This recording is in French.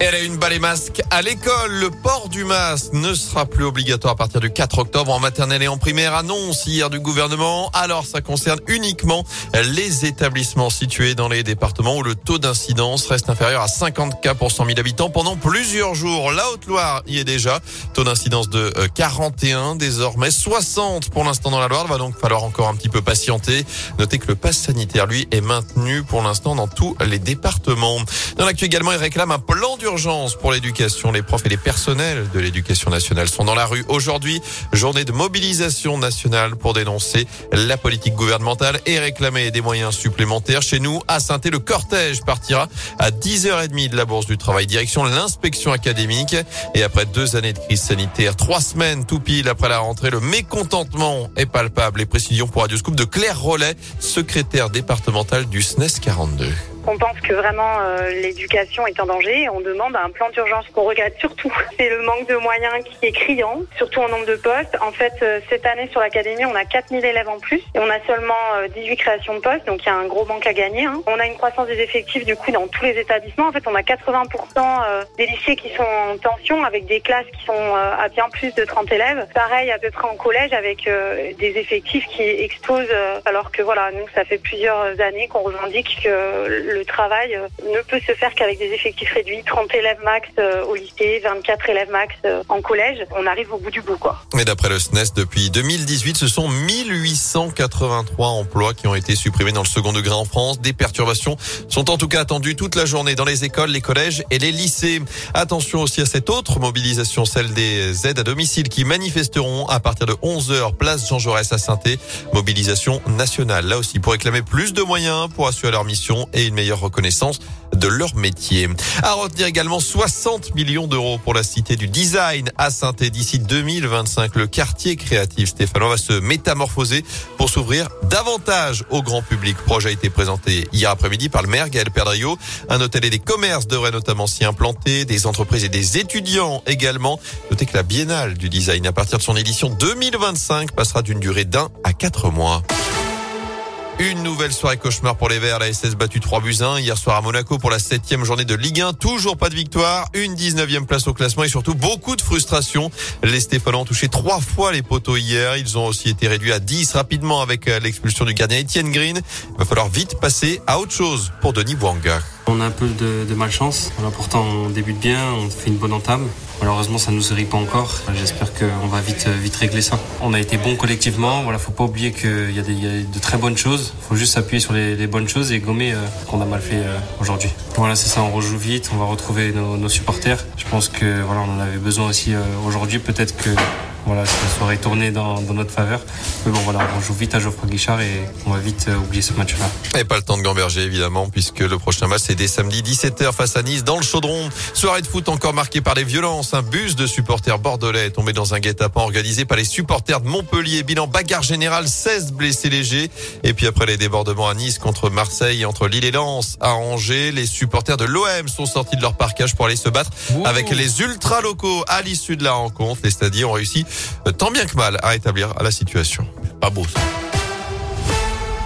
Elle a une balai masque à l'école. Le port du masque ne sera plus obligatoire à partir du 4 octobre en maternelle et en primaire. Annonce hier du gouvernement. Alors, ça concerne uniquement les établissements situés dans les départements où le taux d'incidence reste inférieur à 50 cas pour 100 000 habitants pendant plusieurs jours. La Haute-Loire y est déjà. Taux d'incidence de 41, euh, désormais 60 pour l'instant dans la Loire. Il va donc falloir encore un petit peu patienter. Notez que le pass sanitaire, lui, est maintenu pour l'instant dans tous les départements. Dans l'actu également, il réclame un plan d'urgence pour l'éducation. Les profs et les personnels de l'éducation nationale sont dans la rue aujourd'hui. Journée de mobilisation nationale pour dénoncer la politique gouvernementale et réclamer des moyens supplémentaires. Chez nous, à saint le cortège partira à 10h30 de la Bourse du Travail, direction l'inspection académique. Et après deux années de crise sanitaire, trois semaines tout pile après la rentrée, le mécontentement est palpable. Les précisions pour Radio Scoop de Claire Rollet, secrétaire départementale du SNES 42. On pense que vraiment euh, l'éducation est en danger et on demande un plan d'urgence. qu'on regarde surtout, c'est le manque de moyens qui est criant, surtout en nombre de postes. En fait, euh, cette année sur l'académie, on a 4000 élèves en plus et on a seulement 18 euh, créations de postes, donc il y a un gros manque à gagner. Hein. On a une croissance des effectifs du coup dans tous les établissements. En fait, on a 80% des lycées qui sont en tension avec des classes qui sont à bien plus de 30 élèves. Pareil à peu près en collège avec des effectifs qui explosent alors que voilà, nous ça fait plusieurs années qu'on revendique que le travail euh, ne peut se faire qu'avec des effectifs réduits, 30 élèves max euh, au lycée, 24 élèves max euh, en collège. On arrive au bout du bout, quoi. Mais d'après le SNES, e depuis 2018, ce sont 1883 emplois qui ont été supprimés dans le second degré en France. Des perturbations sont en tout cas attendues toute la journée dans les écoles, les collèges et les lycées. Attention aussi à cette autre mobilisation, celle des aides à domicile qui manifesteront à partir de 11h, place Jean Jaurès à saint Mobilisation nationale. Là aussi pour réclamer plus de moyens pour assurer leur mission et une meilleure reconnaissance de leur métier. À retenir également 60 millions d'euros pour la cité du design à saint d'ici 2025. Le quartier créatif stéphanois va se métamorphoser pour s'ouvrir davantage au grand public. Projet a été présenté hier après-midi par le maire Gaël Perdrio. Un hôtel et des commerces devraient notamment s'y implanter, des entreprises et des étudiants également. Notez que la biennale du design à partir de son édition 2025 passera d'une durée d'un à quatre mois. Une nouvelle soirée cauchemar pour les Verts. La SS battu 3 buts 1 hier soir à Monaco pour la septième journée de Ligue 1. Toujours pas de victoire. Une 19e place au classement et surtout beaucoup de frustration. Les Stéphanois ont touché trois fois les poteaux hier. Ils ont aussi été réduits à 10 rapidement avec euh, l'expulsion du gardien Etienne Green. Il va falloir vite passer à autre chose pour Denis Bouanga. On a un peu de, de malchance. pourtant, on débute bien, on fait une bonne entame. Malheureusement, ça ne nous série pas encore. J'espère qu'on va vite, vite régler ça. On a été bon collectivement. Voilà, faut pas oublier qu'il y, a de très bonnes choses. Faut juste s'appuyer sur les, bonnes choses et gommer euh, qu'on a mal fait euh, aujourd'hui. Voilà, c'est ça. On rejoue vite. On va retrouver nos, nos, supporters. Je pense que voilà, on en avait besoin aussi euh, aujourd'hui. Peut-être que voilà, ça serait tourné dans, dans, notre faveur. Mais bon, voilà, on joue vite à Geoffroy Guichard et on va vite euh, oublier ce match-là. Et pas le temps de gamberger, évidemment, puisque le prochain match, c'est dès samedi 17h face à Nice, dans le Chaudron. Soirée de foot encore marquée par les violences. Un bus de supporters bordelais est tombé dans un guet-apens organisé par les supporters de Montpellier. Bilan bagarre générale, 16 blessés légers. Et puis après les débordements à Nice contre Marseille, entre Lille et Lens, à Angers, les supporters de l'OM sont sortis de leur parcage pour aller se battre avec les ultra locaux à l'issue de la rencontre. Les stadiers ont réussi tant bien que mal à rétablir la situation. Pas beau.